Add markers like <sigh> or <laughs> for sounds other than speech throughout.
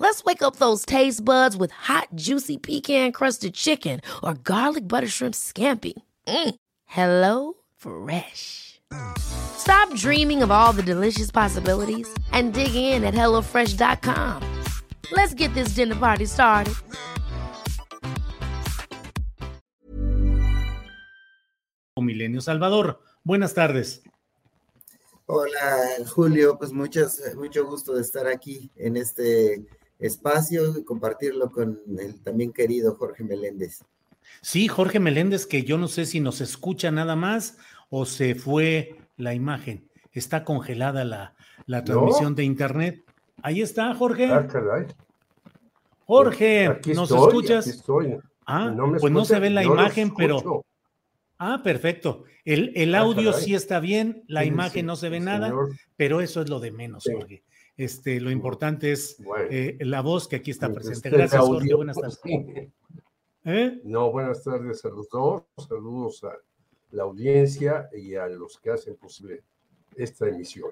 Let's wake up those taste buds with hot, juicy pecan crusted chicken or garlic butter shrimp scampi. Mm. Hello Fresh. Stop dreaming of all the delicious possibilities and dig in at HelloFresh.com. Let's get this dinner party started. Milenio Salvador, buenas tardes. Hola Julio, pues muchas, mucho gusto de estar aquí en este espacio y compartirlo con el también querido Jorge Meléndez. Sí, Jorge Meléndez, que yo no sé si nos escucha nada más o se fue la imagen. Está congelada la, la transmisión de internet. Ahí está, Jorge. Ah, Jorge, ¿nos escuchas? Ah, pues no se ve la imagen, pero. Ah, perfecto. El, el ah, audio sí está bien, la imagen no se ve nada, pero eso es lo de menos, Jorge. Este, lo importante es eh, la voz que aquí está presente. Gracias, Jorge. Buenas tardes. ¿Eh? No, buenas tardes a los dos. Saludos a la audiencia y a los que hacen posible esta emisión.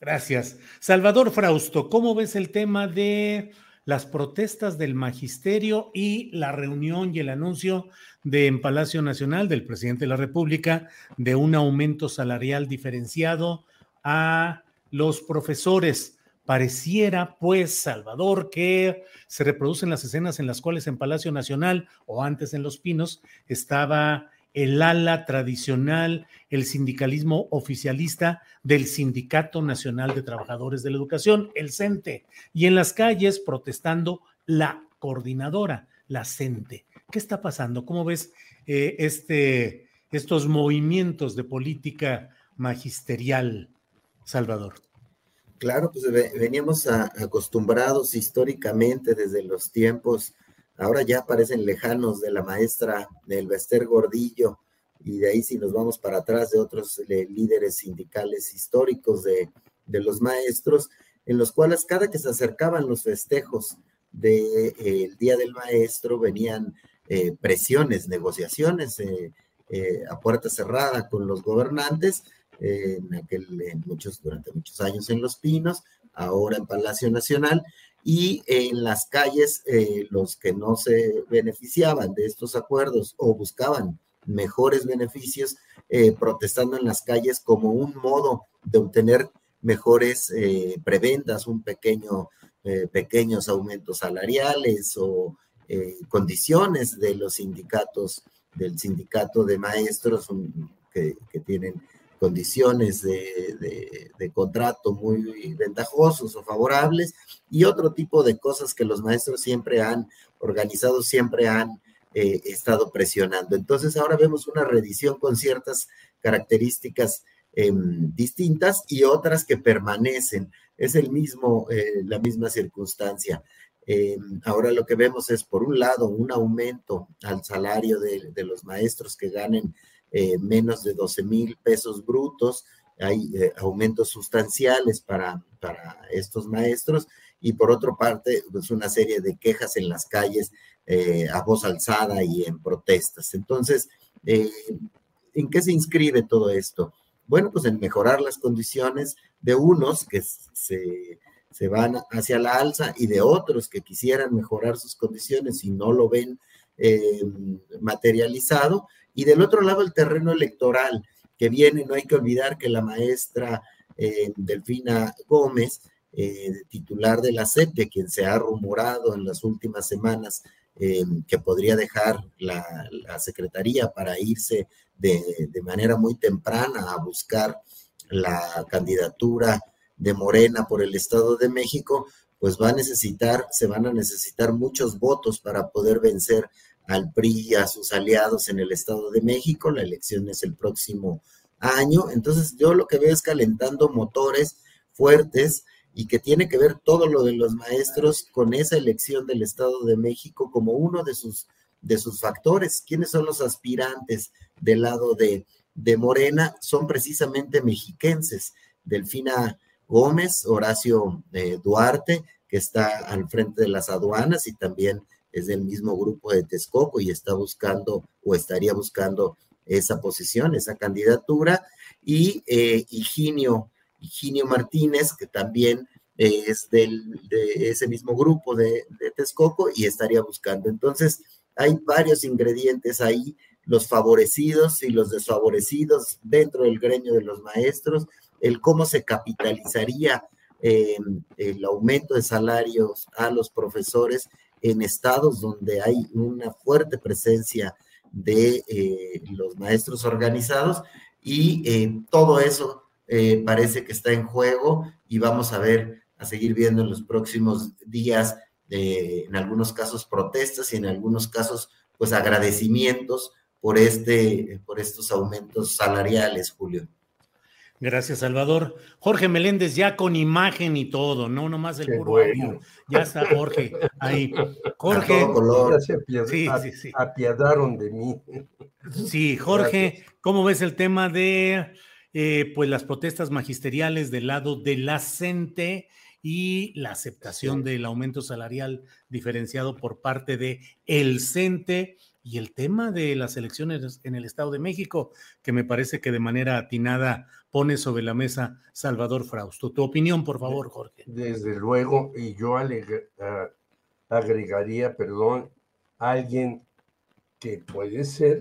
Gracias. Salvador Frausto, ¿cómo ves el tema de las protestas del magisterio y la reunión y el anuncio de en Palacio Nacional del presidente de la República de un aumento salarial diferenciado a los profesores. Pareciera, pues, Salvador, que se reproducen las escenas en las cuales en Palacio Nacional o antes en Los Pinos estaba el ala tradicional, el sindicalismo oficialista del Sindicato Nacional de Trabajadores de la Educación, el CENTE, y en las calles protestando la coordinadora, la CENTE. ¿Qué está pasando? ¿Cómo ves eh, este, estos movimientos de política magisterial, Salvador? Claro, pues veníamos acostumbrados históricamente desde los tiempos, ahora ya parecen lejanos de la maestra del Bester Gordillo, y de ahí si nos vamos para atrás de otros eh, líderes sindicales históricos de, los maestros, en los cuales cada que se acercaban los festejos del de, eh, Día del Maestro venían eh, presiones, negociaciones a puerta cerrada con los gobernantes en aquel, muchos, durante muchos años en Los Pinos, ahora en Palacio Nacional, y en las calles eh, los que no se beneficiaban de estos acuerdos o buscaban mejores beneficios, eh, protestando en las calles como un modo de obtener mejores eh, prebendas, un pequeño, pequeños aumentos salariales o condiciones de los sindicatos, del sindicato de maestros que, que tienen condiciones de, contrato muy ventajosos o favorables y otro tipo de cosas que los maestros siempre han organizado, siempre han eh, estado presionando. Entonces ahora vemos una reedición con ciertas características em, distintas y otras que permanecen. Es el mismo, eh, la misma circunstancia. Em, ahora lo que vemos es, por un lado, un aumento al salario de, de los maestros que ganen eh, menos de 12 mil pesos brutos, hay eh, aumentos sustanciales para, para estos maestros y por otra parte, pues una serie de quejas en las calles eh, a voz alzada y en protestas. Entonces, ¿en qué se inscribe todo esto? Bueno, pues en mejorar las condiciones de unos que se, se van hacia la alza y de otros que quisieran mejorar sus condiciones y no lo ven materializado y del otro lado, el terreno electoral que viene, no hay que olvidar que la maestra eh, Delfina Gómez, eh, titular de la SEP, de quien se ha rumorado en las últimas semanas eh, que podría dejar la, secretaría para irse de, de manera muy temprana a buscar la candidatura de Morena por el Estado de México, pues va a necesitar, se van a necesitar muchos votos para poder vencer al PRI a sus aliados en el Estado de México. La elección es el próximo año. Entonces yo lo que veo es calentando motores fuertes y que tiene que ver todo lo de los maestros con esa elección del Estado de México como uno de sus, de sus factores. ¿Quiénes son los aspirantes del lado de, de Morena? Son precisamente mexiquenses. Delfina Gómez, Horacio eh, Duarte, que está al frente de las aduanas y también es del mismo grupo de Texcoco y está buscando o estaría buscando esa posición, esa candidatura, y eh, Higinio, Martínez, que también es del, de ese mismo grupo de, de Texcoco y estaría buscando. Entonces, hay varios ingredientes ahí, los favorecidos y los desfavorecidos dentro del gremio de los maestros, el cómo se capitalizaría eh, el aumento de salarios a los profesores en estados donde hay una fuerte presencia de eh, los maestros organizados y eh, todo eso parece que está en juego y vamos a ver, a seguir viendo en los próximos días, en algunos casos protestas y en algunos casos pues agradecimientos por, este, por estos aumentos salariales, Julio. Gracias, Salvador. Jorge Meléndez ya con imagen y todo, no nomás el puro Ya está Jorge ahí. <laughs> Jorge. sí, sí, sí. apiadaron de mí. Sí, Jorge, ¿cómo ves el tema de eh, pues las protestas magisteriales del lado de la CENTE y la aceptación del aumento salarial diferenciado por parte de el CENTE? Y el tema de las elecciones en el Estado de México, que me parece que de manera atinada pone sobre la mesa Salvador Frausto. Tu opinión, por favor, Jorge. Desde luego, y yo agregaría, perdón, alguien que puede ser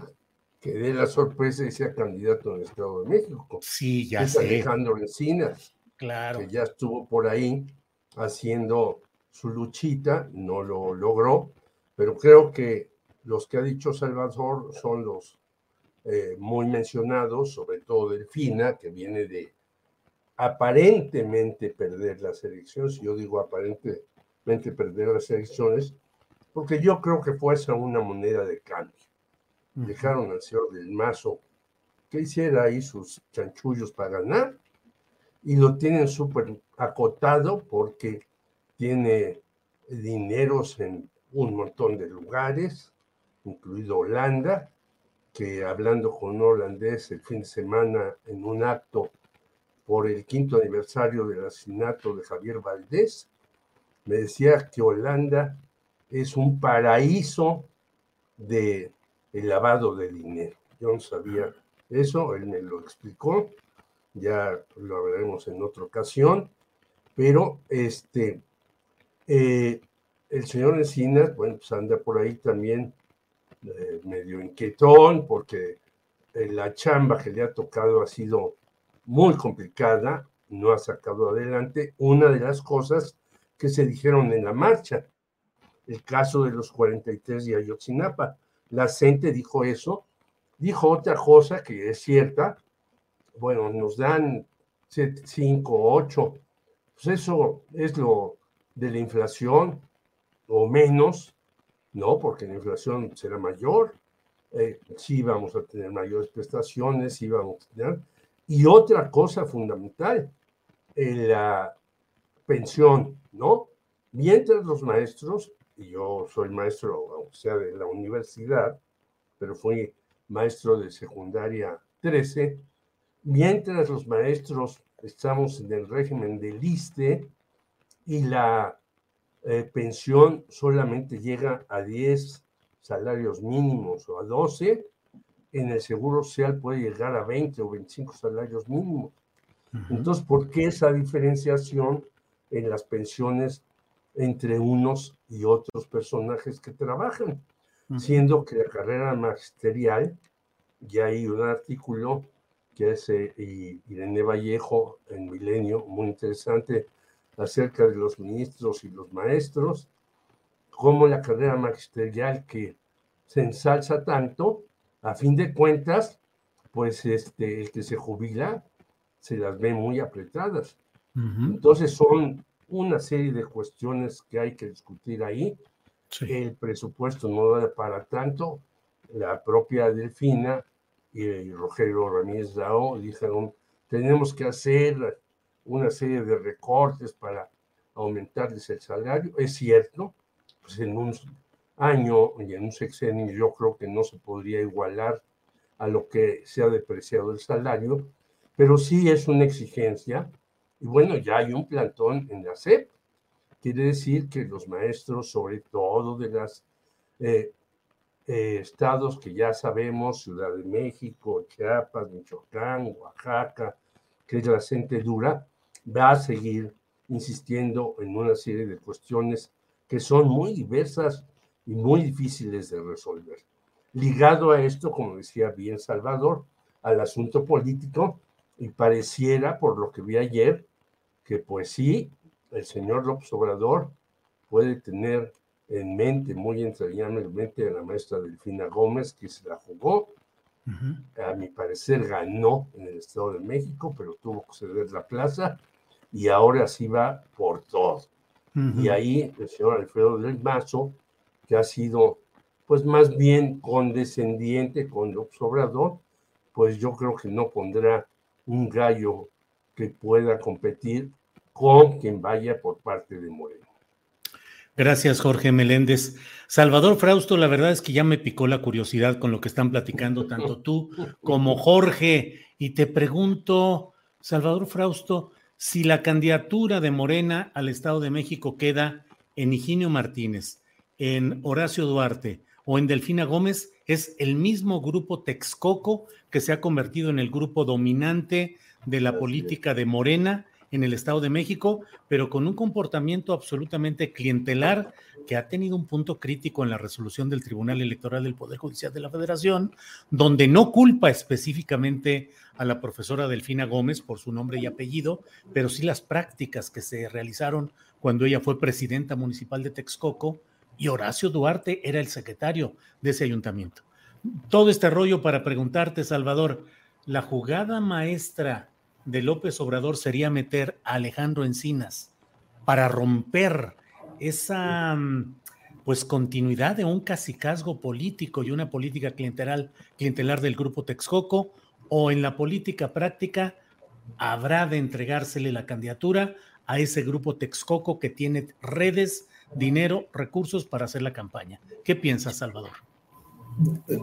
que dé la sorpresa y sea candidato en el Estado de México. Sí, ya es Alejandro Encinas. Claro. Que ya estuvo por ahí haciendo su luchita, no lo logró, pero creo que los que ha dicho Salvador son los eh, muy mencionados, sobre todo Delfina, que viene de aparentemente perder las elecciones. Yo digo aparentemente perder las elecciones, porque yo creo que fue esa una moneda de cambio. Dejaron al señor del Mazo que hiciera ahí sus chanchullos para ganar y lo tienen súper acotado porque tiene dineros en un montón de lugares, incluido Holanda, que hablando con un holandés el fin de semana en un acto por el quinto aniversario del asesinato de Javier Valdés, me decía que Holanda es un paraíso de el lavado de dinero. Yo no sabía eso, él me lo explicó, ya lo hablaremos en otra ocasión, pero este, eh, el señor Encinas, bueno, pues anda por ahí también eh, medio inquietón porque eh, la chamba que le ha tocado ha sido muy complicada, no ha sacado adelante. Una de las cosas que se dijeron en la marcha, el caso de los 43 de Ayotzinapa. La gente dijo eso, dijo otra cosa que es cierta, bueno, nos dan 5, 8, pues eso es lo de la inflación o menos, no, porque la inflación será mayor, eh, sí vamos a tener mayores prestaciones, sí vamos a tener... Y otra cosa fundamental, la pensión, ¿no? Mientras los maestros, y yo soy maestro, o sea, de la universidad, pero fui maestro de secundaria 13, mientras los maestros estamos en el régimen del ISTE y la eh, pensión solamente llega a 10 salarios mínimos o a 12, en el Seguro Social puede llegar a 20 o 25 salarios mínimos. Entonces, ¿por qué esa diferenciación en las pensiones entre unos y otros personajes que trabajan? Siendo que la carrera magisterial, ya hay un artículo que hace Irene Vallejo en Milenio, muy interesante, acerca de los ministros y los maestros, como la carrera magisterial que se ensalza tanto, a fin de cuentas, pues este, el que se jubila se las ve muy apretadas. Entonces son una serie de cuestiones que hay que discutir ahí. El presupuesto no da para tanto. La propia Delfina y Rogelio Ramírez Rao dijeron, tenemos que hacer una serie de recortes para aumentarles el salario. Es cierto, pues en un año y en un sexenio yo creo que no se podría igualar a lo que se ha depreciado el salario, pero sí es una exigencia. Y bueno, ya hay un plantón en la SEP. Quiere decir que los maestros, sobre todo de los eh, eh, estados que ya sabemos, Ciudad de México, Chiapas, Michoacán, Oaxaca, que es la gente dura, va a seguir insistiendo en una serie de cuestiones que son muy diversas y muy difíciles de resolver. Ligado a esto, como decía bien Salvador, al asunto político, y pareciera, por lo que vi ayer, que pues sí, el señor López Obrador puede tener en mente, muy entrañablemente, a la maestra Delfina Gómez, que se la jugó. A mi parecer ganó en el Estado de México, pero tuvo que ceder la plaza y ahora sí va por todo. Y ahí el señor Alfredo del Mazo, que ha sido pues más bien condescendiente con López Obrador, pues yo creo que no pondrá un gallo que pueda competir con quien vaya por parte de Moreno. Gracias, Jorge Meléndez. Salvador Frausto, la verdad es que ya me picó la curiosidad con lo que están platicando tanto tú como Jorge. Y te pregunto, Salvador Frausto, si la candidatura de Morena al Estado de México queda en Higinio Martínez, en Horacio Duarte o en Delfina Gómez, es el mismo grupo Texcoco que se ha convertido en el grupo dominante de la política de Morena en el Estado de México, pero con un comportamiento absolutamente clientelar que ha tenido un punto crítico en la resolución del Tribunal Electoral del Poder Judicial de la Federación, donde no culpa específicamente a la profesora Delfina Gómez por su nombre y apellido, pero sí las prácticas que se realizaron cuando ella fue presidenta municipal de Texcoco y Horacio Duarte era el secretario de ese ayuntamiento. Todo este rollo para preguntarte, Salvador, la jugada maestra de López Obrador sería meter a Alejandro Encinas para romper esa pues continuidad de un casicazgo político y una política clientelar, clientelar del grupo Texcoco o en la política práctica habrá de entregársele la candidatura a ese grupo Texcoco que tiene redes, dinero, recursos para hacer la campaña. ¿Qué piensas, Salvador?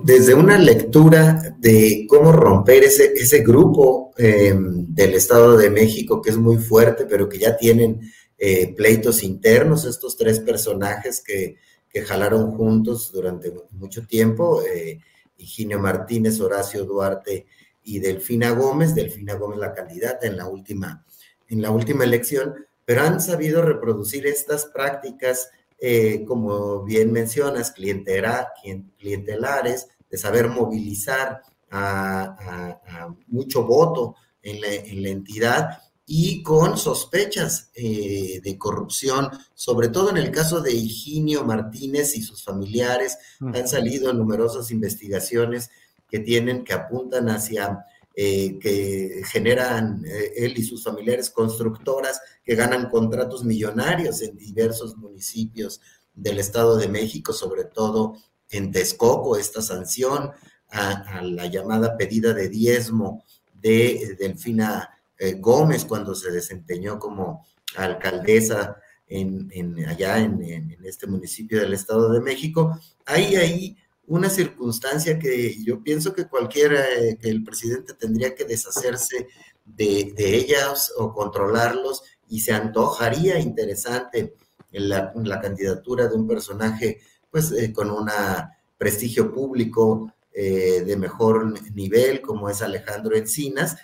Desde una lectura de cómo romper ese, ese grupo eh, del Estado de México, que es muy fuerte, pero que ya tienen eh, pleitos internos, estos tres personajes que, que, jalaron juntos durante mucho tiempo, eh, Higinio Martínez, Horacio Duarte y Delfina Gómez, Delfina Gómez la candidata en la última, en la última elección, pero han sabido reproducir estas prácticas eh, como bien mencionas, clientelares, de saber movilizar a, mucho voto en la, entidad y con sospechas eh, de corrupción, sobre todo en el caso de Higinio Martínez y sus familiares. Han salido numerosas investigaciones que tienen, que apuntan hacia eh, que generan eh, él y sus familiares constructoras que ganan contratos millonarios en diversos municipios del Estado de México, sobre todo en Texcoco, esta sanción a, la llamada pedida de diezmo de Delfina eh, Gómez cuando se desempeñó como alcaldesa en, allá en, en, este municipio del Estado de México. Hay ahí una circunstancia que yo pienso que cualquiera, eh, que el presidente tendría que deshacerse de, ellas o controlarlos y se antojaría interesante la, la candidatura de un personaje pues eh, con un prestigio público eh, de mejor nivel como es Alejandro Encinas.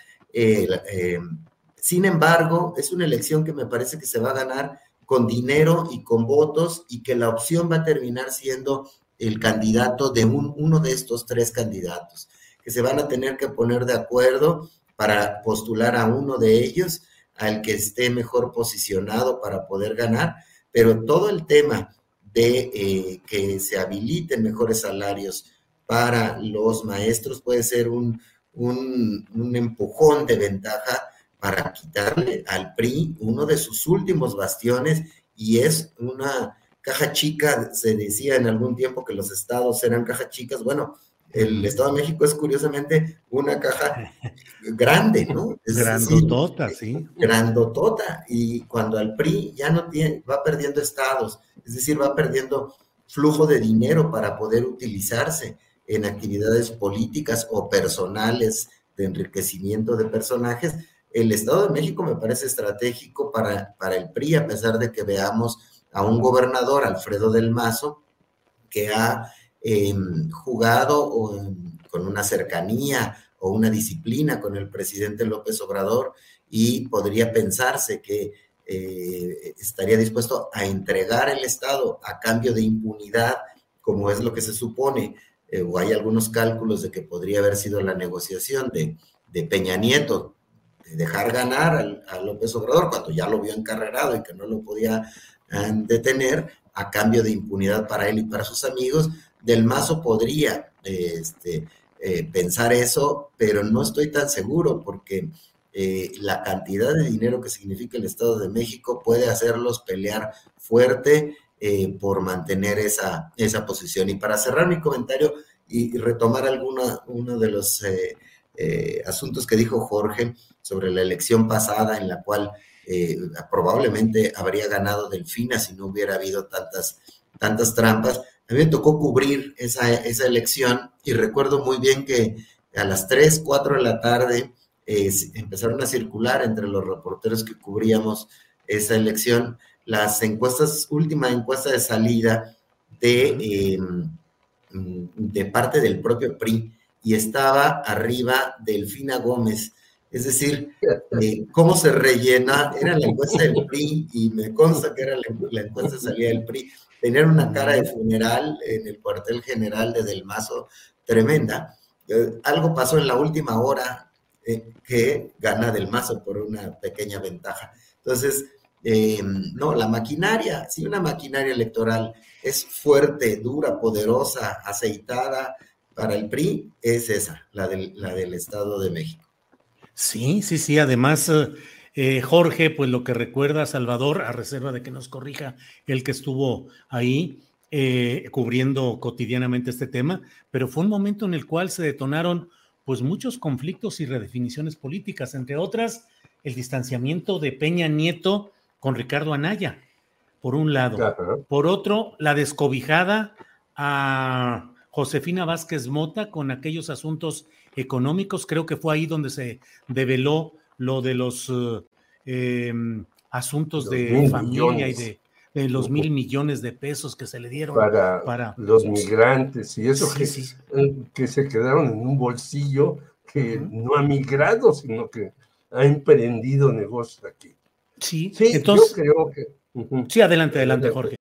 sin embargo, es una elección que me parece que se va a ganar con dinero y con votos y que la opción va a terminar siendo el candidato de un, uno de estos tres candidatos, que se van a tener que poner de acuerdo para postular a uno de ellos, al que esté mejor posicionado para poder ganar, pero todo el tema de eh, que se habiliten mejores salarios para los maestros puede ser un, un empujón de ventaja para quitarle al PRI uno de sus últimos bastiones y es una caja chica, se decía en algún tiempo que los estados eran cajas chicas, bueno, el Estado de México es curiosamente una caja <laughs> grande, ¿no? grandotota, sí. Grandotota. Y cuando al PRI ya no tiene, va perdiendo estados, es decir, va perdiendo flujo de dinero para poder utilizarse en actividades políticas o personales de enriquecimiento de personajes, el Estado de México me parece estratégico para, para el PRI, a pesar de que veamos a un gobernador, Alfredo del Mazo, que ha em, jugado con una cercanía o una disciplina con el presidente López Obrador y podría pensarse que eh, estaría dispuesto a entregar el Estado a cambio de impunidad, como es lo que se supone, eh, o hay algunos cálculos de que podría haber sido la negociación de, de Peña Nieto dejar ganar a López Obrador cuando ya lo vio encarrerado y que no lo podía eh, detener a cambio de impunidad para él y para sus amigos. Del Mazo podría este, eh, pensar eso, pero no estoy tan seguro porque eh, la cantidad de dinero que significa el Estado de México puede hacerlos pelear fuerte por mantener esa, esa posición. Y para cerrar mi comentario y, retomar alguna, uno de los asuntos que dijo Jorge, sobre la elección pasada en la cual eh, probablemente habría ganado Delfina si no hubiera habido tantas, tantas trampas. A me tocó cubrir esa, esa elección y recuerdo muy bien que a las 3, 4 de la tarde eh, empezaron a circular entre los reporteros que cubríamos esa elección las encuestas, última encuesta de salida de, em, de parte del propio PRI y estaba arriba Delfina Gómez es decir, eh, cómo se rellena, era la encuesta del PRI y me consta que era la, encuesta de salida del PRI, tener una cara de funeral en el cuartel general de Del Mazo tremenda. Eh, algo pasó en la última hora eh, que gana Del Mazo por una pequeña ventaja. Entonces, no, la maquinaria, si una maquinaria electoral es fuerte, dura, poderosa, aceitada para el PRI, es esa, la la del Estado de México. Sí, sí, sí. Además, eh, Jorge, pues lo que recuerda a Salvador, a reserva de que nos corrija el que estuvo ahí eh, cubriendo cotidianamente este tema, pero fue un momento en el cual se detonaron pues muchos conflictos y redefiniciones políticas, entre otras el distanciamiento de Peña Nieto con Ricardo Anaya, por un lado. Por otro, la descobijada a Josefina Vázquez Mota con aquellos asuntos económicos. Creo que fue ahí donde se develó lo de los eh, em, asuntos de familia y de, los mil millones de pesos que se le dieron para, los migrantes y eso que, eh, que, se quedaron en un bolsillo que no ha migrado, sino que ha emprendido negocios aquí. Sí, entonces, yo creo que... Sí, adelante, adelante, Jorge.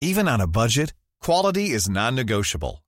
Even on a budget, quality is non-negotiable.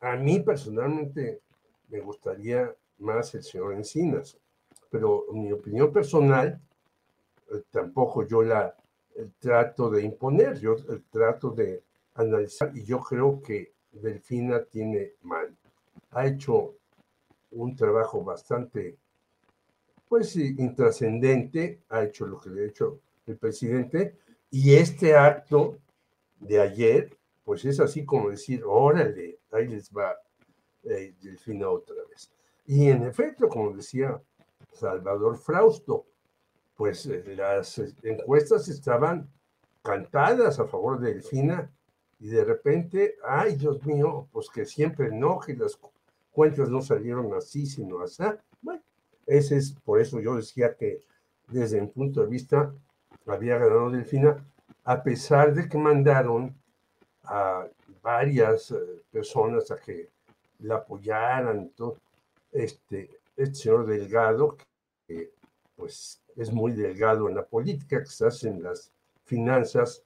A mí personalmente me gustaría más el señor Encinas, pero mi opinión personal eh, tampoco yo la eh, trato de imponer, yo eh, trato de analizar y yo creo que Delfina tiene mal. Ha hecho un trabajo bastante, pues, intrascendente, ha hecho lo que le ha hecho el presidente y este acto de ayer pues es así como decir, órale, ahí les va eh, Delfina otra vez. Y en efecto, como decía Salvador Frausto, pues eh, las encuestas estaban cantadas a favor de Delfina y de repente, ay Dios mío, pues que siempre no, que las cuentas no salieron así, sino así. Bueno, ese es, por eso yo decía que desde mi punto de vista había ganado Delfina, a pesar de que mandaron a varias eh, personas a que la apoyaran, todo. Este, este señor Delgado, que pues es muy delgado en la política, quizás en las finanzas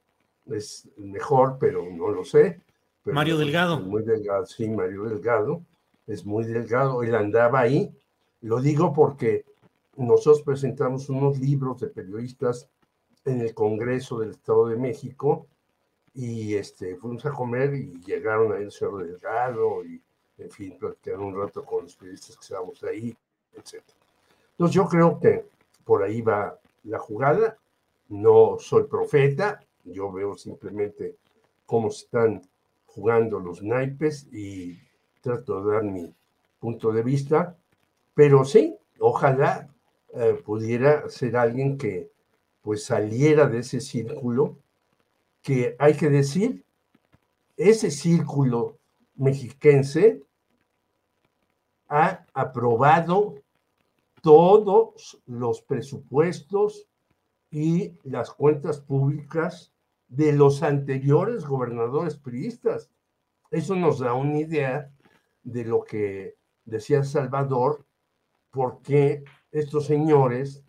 es mejor, pero no lo sé. Mario Delgado. Muy delgado, sí, Mario Delgado, es muy delgado, él andaba ahí. Lo digo porque nosotros presentamos unos libros de periodistas en el Congreso del Estado de México y este, fuimos a comer y llegaron ahí el señor Delgado y, en fin, platicaron un rato con los periodistas que estábamos ahí, etc. Entonces yo creo que por ahí va la jugada. No soy profeta, yo veo simplemente cómo están jugando los naipes y trato de dar mi punto de vista, pero sí, ojalá eh, pudiera ser alguien que pues saliera de ese círculo, que hay que decir, ese círculo mexiquense ha aprobado todos los presupuestos y las cuentas públicas de los anteriores gobernadores priistas. Eso nos da una idea de lo que decía Salvador, porque estos señores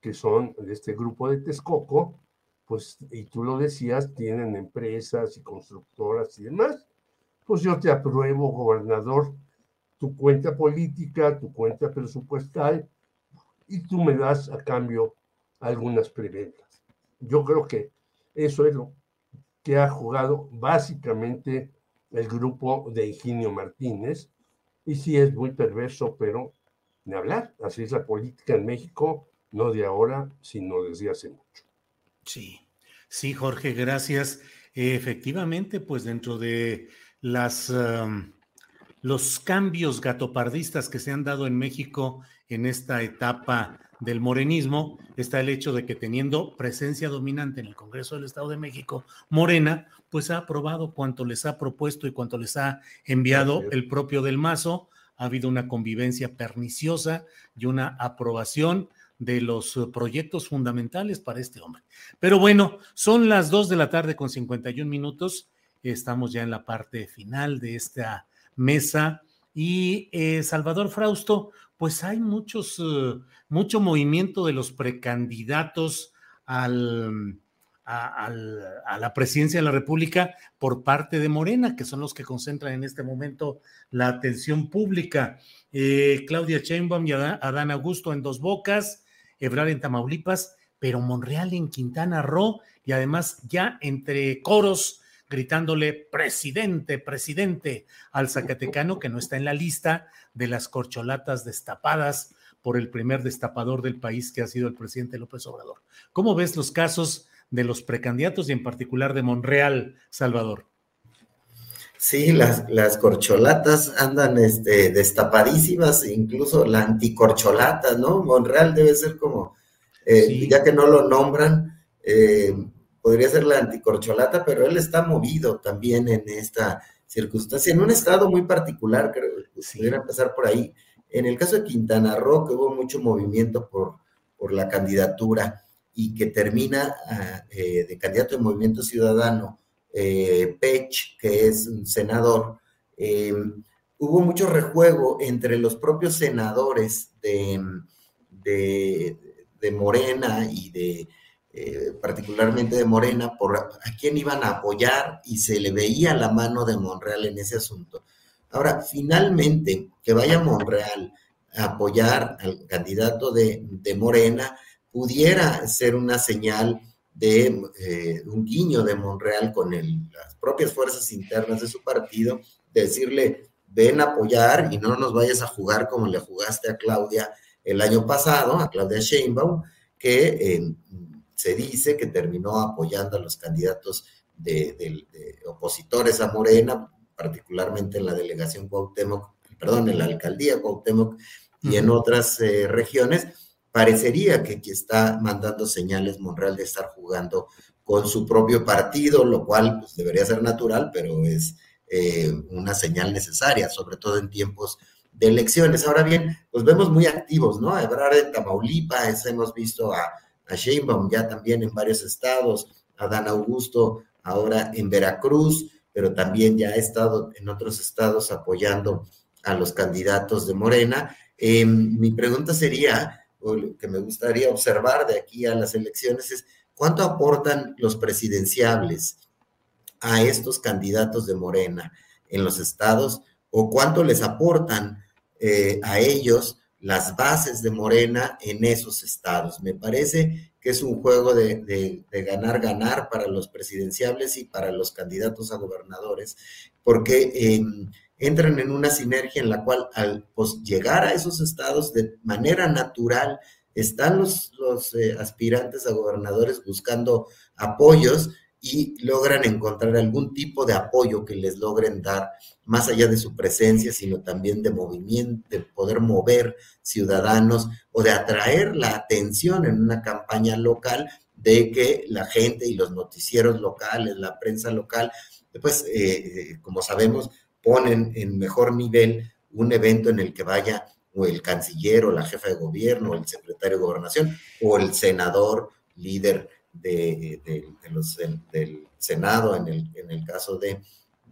que son de este grupo de Texcoco, pues, y tú lo decías, tienen empresas y constructoras y demás. Pues yo te apruebo, gobernador, tu cuenta política, tu cuenta presupuestal, y tú me das a cambio algunas preventas. Yo creo que eso es lo que ha jugado básicamente el grupo de Higinio Martínez, y sí es muy perverso, pero de hablar, así es la política en México, no de ahora, sino desde hace mucho. Sí, sí, Jorge, gracias. efectivamente, pues dentro de las, los cambios gatopardistas que se han dado en México en esta etapa del morenismo está el hecho de que teniendo presencia dominante en el Congreso del Estado de México, Morena, pues ha aprobado cuanto les ha propuesto y cuanto les ha enviado el propio del Mazo. Ha habido una convivencia perniciosa y una aprobación de los eh, proyectos fundamentales para este hombre. Pero bueno, son las dos de la tarde con 51 minutos. Estamos ya en la parte final de esta mesa. Y eh, Salvador Frausto, pues hay muchos, eh, mucho movimiento de los precandidatos al, a, la presidencia de la República por parte de Morena, que son los que concentran en este momento la atención pública. Claudia Sheinbaum y Adán Augusto en dos bocas, Ebrar en Tamaulipas, pero Monreal en Quintana Roo y además ya entre coros gritándole presidente, presidente al Zacatecano que no está en la lista de las corcholatas destapadas por el primer destapador del país que ha sido el presidente López Obrador. ¿Cómo ves los casos de los precandidatos y en particular de Monreal, Salvador? Sí, las, las corcholatas andan este, destapadísimas, incluso la anticorcholata, ¿no? Monreal debe ser como, eh, ya que no lo nombran, eh, podría ser la anticorcholata, pero él está movido también en esta circunstancia, en un estado muy particular, creo que pudiera empezar por ahí. En el caso de Quintana Roo, que hubo mucho movimiento por, por la candidatura y que termina ah, eh, de candidato de Movimiento Ciudadano eh, Pech, que es un senador, eh, hubo mucho rejuego entre los propios senadores de, de, Morena y de eh, particularmente de Morena por a quién iban a apoyar y se le veía la mano de Monreal en ese asunto. Ahora, finalmente, que vaya Monreal a apoyar al candidato de, de Morena pudiera ser una señal de eh, un guiño de Monreal con las propias fuerzas internas de su partido, decirle, ven a apoyar y no nos vayas a jugar como le jugaste a Claudia el año pasado, a Claudia Sheinbaum, que eh, se dice que terminó apoyando a los candidatos de, opositores a Morena, particularmente en la delegación Cuauhtémoc, perdón, en la alcaldía Cuauhtémoc y en otras eh, regiones, parecería que, que está mandando señales Monreal de estar jugando con su propio partido, lo cual pues, debería ser natural, pero es eh, una señal necesaria, sobre todo en tiempos de elecciones. Ahora bien, pues vemos muy activos, ¿no? Hablar de Tamaulipas, hemos visto a, a Sheinbaum ya también en varios estados, a Dan Augusto ahora en Veracruz, pero también ya ha estado en otros estados apoyando a los candidatos de Morena. Em, mi pregunta sería, que me gustaría observar de aquí a las elecciones es, ¿cuánto aportan los presidenciables a estos candidatos de Morena en los estados o cuánto les aportan eh, a ellos las bases de Morena en esos estados? Me parece que es un juego de, ganar-ganar para los presidenciables y para los candidatos a gobernadores, porque em, entran en una sinergia en la cual al pues, llegar a esos estados de manera natural, están los, los eh, aspirantes a gobernadores buscando apoyos y logran encontrar algún tipo de apoyo que les logren dar, más allá de su presencia, sino también de movimiento, de poder mover ciudadanos o de atraer la atención en una campaña local de que la gente y los noticieros locales, la prensa local, pues, eh, eh, como sabemos, ponen en mejor nivel un evento en el que vaya o el canciller o la jefa de gobierno o el secretario de gobernación o el senador líder del Senado, en el, caso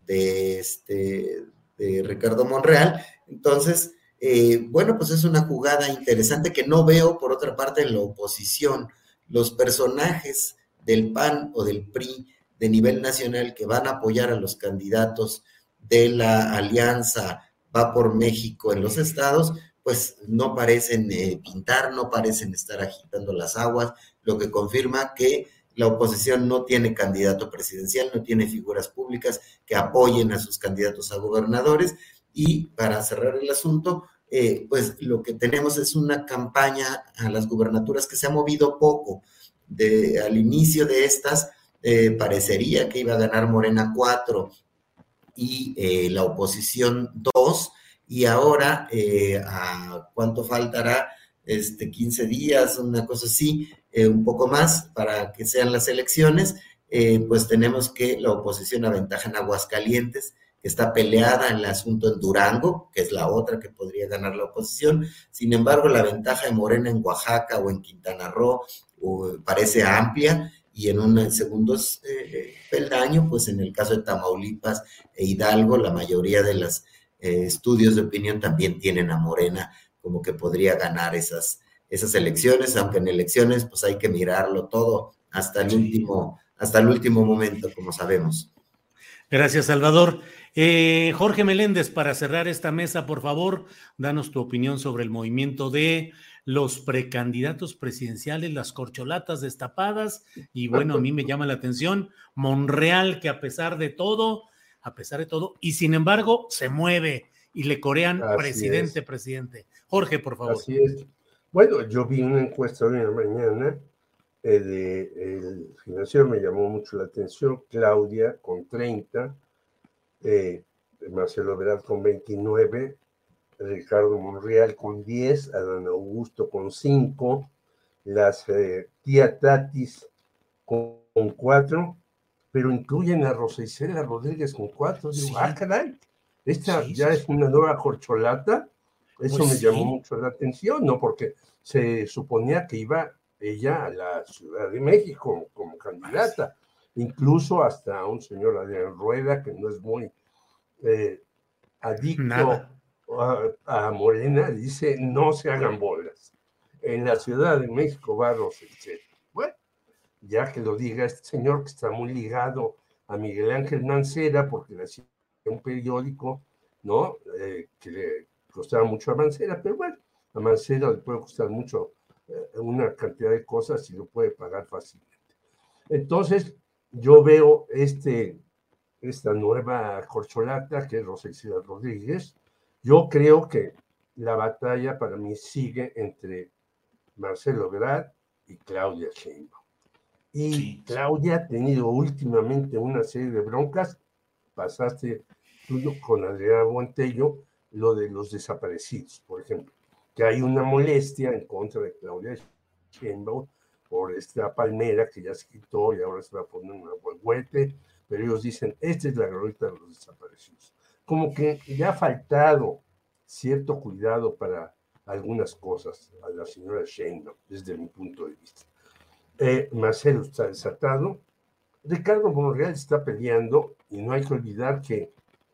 este, de Ricardo Monreal. Entonces, eh, bueno, pues es una jugada interesante que no veo, por otra parte, en la oposición. Los personajes del PAN o del PRI de nivel nacional que van a apoyar a los candidatos de la alianza Va por México en los estados, pues no parecen eh, pintar, no parecen estar agitando las aguas, lo que confirma que la oposición no tiene candidato presidencial, no tiene figuras públicas que apoyen a sus candidatos a gobernadores. Y para cerrar el asunto, eh, pues lo que tenemos es una campaña a las gubernaturas que se ha movido poco. De, al inicio de estas, eh, parecería que iba a ganar Morena 4 y eh, la oposición 2, y ahora, ¿a cuánto faltará? Este, 15 días, una cosa así, eh, un poco más para que sean las elecciones, eh, pues tenemos que la oposición aventaja en Aguascalientes, que está peleada en el asunto en Durango, que es la otra que podría ganar la oposición. Sin embargo, la ventaja de Morena en Oaxaca o en Quintana Roo parece amplia y en un segundo eh, peldaño, pues en el caso de Tamaulipas e Hidalgo, la mayoría de los estudios de opinión también tienen a Morena como que podría ganar esas, esas elecciones, aunque en elecciones pues hay que mirarlo todo hasta el último, hasta el último momento, como sabemos. Gracias, Salvador. Eh, Jorge Meléndez, para cerrar esta mesa, por favor, danos tu opinión sobre el movimiento de los precandidatos presidenciales, las corcholatas destapadas. Y bueno, a mí me llama la atención Monreal, que a pesar de todo, a pesar de todo, y sin embargo, se mueve y le corean presidente, presidente. Jorge, por favor. Así es. Bueno, yo vi una encuesta hoy en la mañana de, el financiero, me llamó mucho la atención, Claudia con 30, eh, Marcelo Veraz con 29, Ricardo Monreal con 10, Adán Augusto con 5, las eh, tía Tatis con, 4, pero incluyen a Rosa Isela Rodríguez con 4. Digo, ah, caray, esta ya es una nueva corcholata eso pues me llamó mucho la atención, ¿no? Porque se suponía que iba ella a la Ciudad de México como, candidata, incluso hasta un señor Adrián Rueda, que no es muy eh, adicto a, Morena, dice, no se hagan bolas. En la Ciudad de México va Rosel Bueno, ya que lo diga este señor que está muy ligado a Miguel Ángel Mancera, porque le hacía un periódico, ¿no? Eh, que le costaba mucho a Mancera, pero bueno, a Mancera le puede costar mucho una cantidad de cosas y lo puede pagar fácilmente. Entonces, yo veo este, esta nueva corcholata que es Rosexida Rodríguez. Yo creo que la batalla para mí sigue entre Marcelo Grad y Claudia Sheinbaum. Y Claudia ha tenido últimamente una serie de broncas. Pasaste tú con Adriana Buentello lo de los desaparecidos, por ejemplo, que hay una molestia en contra de Claudia Sheinbaum por esta palmera que ya se quitó y ahora se va a poner una huehuete, pero ellos dicen, esta es la glorieta de los desaparecidos. Como que ya ha faltado cierto cuidado para algunas cosas a la señora Sheinbaum, desde mi punto de vista. Eh, Marcelo está desatado, Ricardo Monreal está peleando y no hay que olvidar que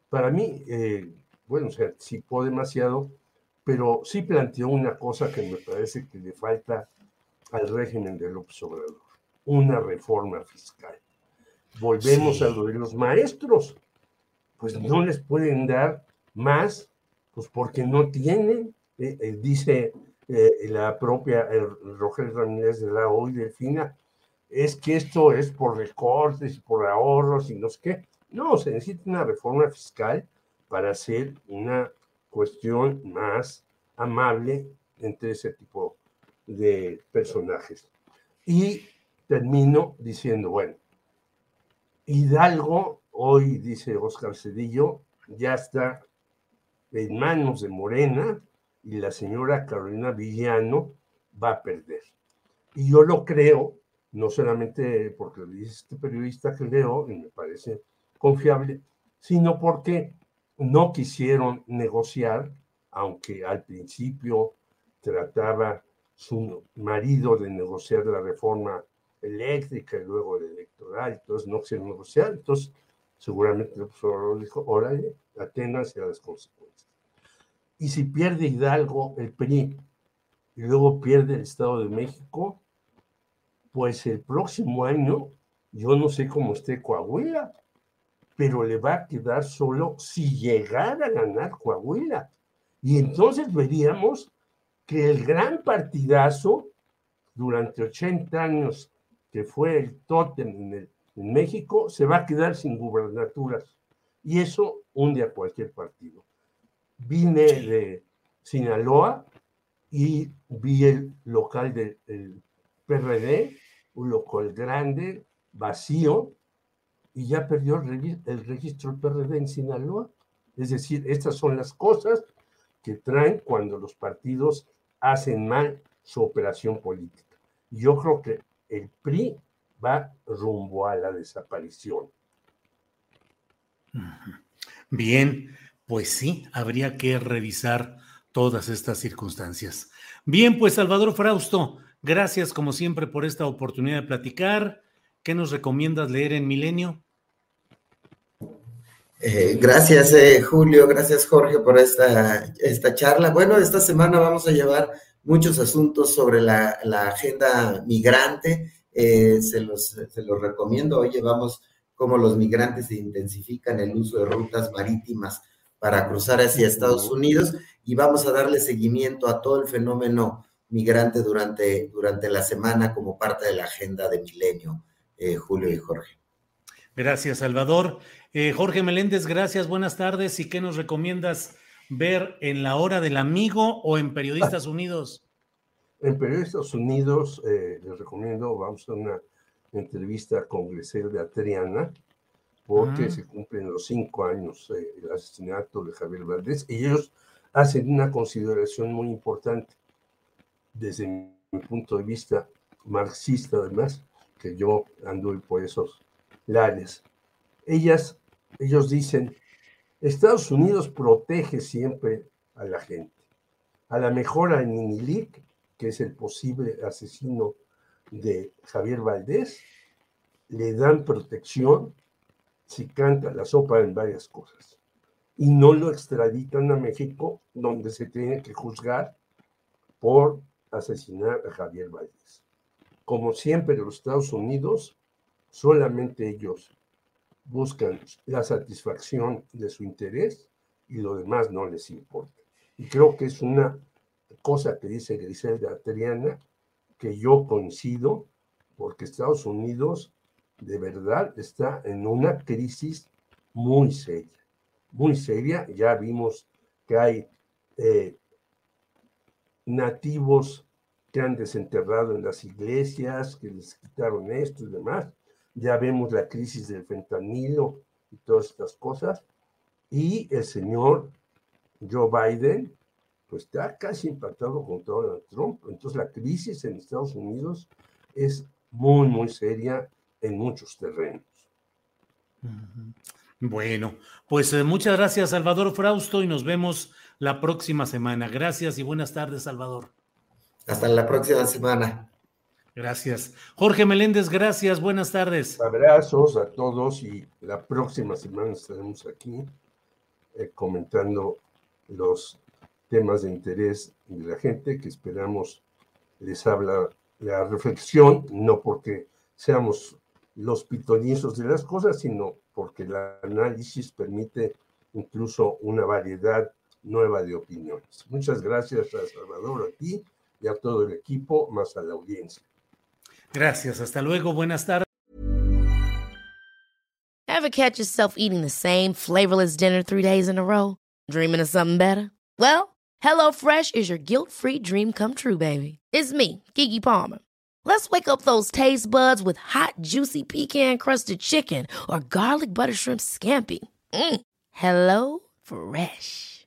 para mí, eh, bueno, o sea, cipó demasiado, pero sí planteó una cosa que me parece que le falta al régimen de López Obrador, una reforma fiscal. Volvemos a lo de los maestros, pues no les pueden dar más, pues porque no tienen, eh, eh, dice eh, la propia Roger Ramírez de la OI Delfina, es que esto es por recortes y por ahorros y no sé qué. No, se necesita una reforma fiscal para hacer una cuestión más amable entre ese tipo de personajes. Y termino diciendo, bueno, Hidalgo, hoy dice Oscar Cedillo, ya está en manos de Morena y la señora Carolina Villano va a perder. Y yo lo creo, no solamente porque lo dice este periodista que leo y me parece confiable, sino porque no quisieron negociar, aunque al principio trataba su marido de negociar la reforma eléctrica y luego la electoral, entonces no quisieron negociar, entonces seguramente el profesor dijo, órale, aténganse a las consecuencias. Y si pierde Hidalgo el PRI y luego pierde el Estado de México, pues el próximo año, yo no sé cómo esté Coahuila, pero le va a quedar solo si llegara a ganar Coahuila. Y entonces veríamos que el gran partidazo durante 80 años que fue el tótem en, en México se va a quedar sin gubernaturas. Y eso hunde a cualquier partido vine de Sinaloa y vi el local del PRD, un local grande, vacío, y ya perdió el, registro del PRD en Sinaloa. Es decir, estas son las cosas que traen cuando los partidos hacen mal su operación política. Yo creo que el PRI va rumbo a la desaparición. Bien, pues sí, habría que revisar todas estas circunstancias. Bien, pues Salvador Frausto, gracias como siempre por esta oportunidad de platicar. ¿Qué nos recomiendas leer en Milenio? Eh, gracias, eh, Julio. Gracias, Jorge, por esta, esta charla. Bueno, esta semana vamos a llevar muchos asuntos sobre la, agenda migrante. Eh, se, los, se los recomiendo. Hoy llevamos cómo los migrantes intensifican el uso de rutas marítimas para cruzar hacia Estados Unidos y vamos a darle seguimiento a todo el fenómeno migrante durante, durante la semana como parte de la agenda de Milenio, eh, Julio y Jorge. Gracias, Salvador. Eh, Jorge Meléndez, gracias, buenas tardes. ¿Y qué nos recomiendas ver en la hora del amigo o en Periodistas Unidos? En Periodistas Unidos eh, les recomiendo, vamos a una entrevista con de Atriana, porque se cumplen los cinco años del asesinato de Javier Valdés, y ellos hacen una consideración muy importante desde mi punto de vista marxista, además, que yo ando por esos lares. Ellas, ellos dicen, Estados Unidos protege siempre a la gente. A la mejor a Ninilik, que es el posible asesino de Javier Valdés, le dan protección si canta la sopa en varias cosas. Y no lo extraditan a México, donde se tiene que juzgar por asesinar a Javier Valles. Como siempre, los Estados Unidos, solamente ellos buscan la satisfacción de su interés y lo demás no les importa. Y creo que es una cosa que dice Griselda Triana, que yo coincido, porque Estados Unidos de verdad está en una crisis muy seria, muy seria. Ya vimos que hay eh, nativos que han desenterrado en las iglesias, que les quitaron esto y demás. Ya vemos la crisis del fentanilo y todas estas cosas. Y el señor Joe Biden, pues está casi impactado con Donald Trump. Entonces la crisis en Estados Unidos es muy, muy seria en muchos terrenos. Bueno, pues eh, muchas gracias, Salvador Frausto, y nos vemos la próxima semana. Gracias y buenas tardes, Salvador. Hasta la próxima semana. Gracias. Jorge Meléndez, gracias, buenas tardes. Abrazos a todos y la próxima semana estaremos aquí eh, comentando los temas de interés de la gente que esperamos les habla la reflexión, no porque seamos los pitonizos de las cosas, sino porque el análisis permite incluso una variedad nueva de opiniones. Muchas gracias a Salvador, a ti y a todo el equipo, más a la audiencia. Gracias, hasta luego, buenas tardes. Ever catch yourself eating the same flavorless dinner three days in a row? Dreaming of something better? Well, HelloFresh is your guilt-free dream come true, baby. It's me, Kiki Palmer. Let's wake up those taste buds with hot, juicy pecan-crusted chicken or garlic butter shrimp scampi. Mm. Hello Fresh.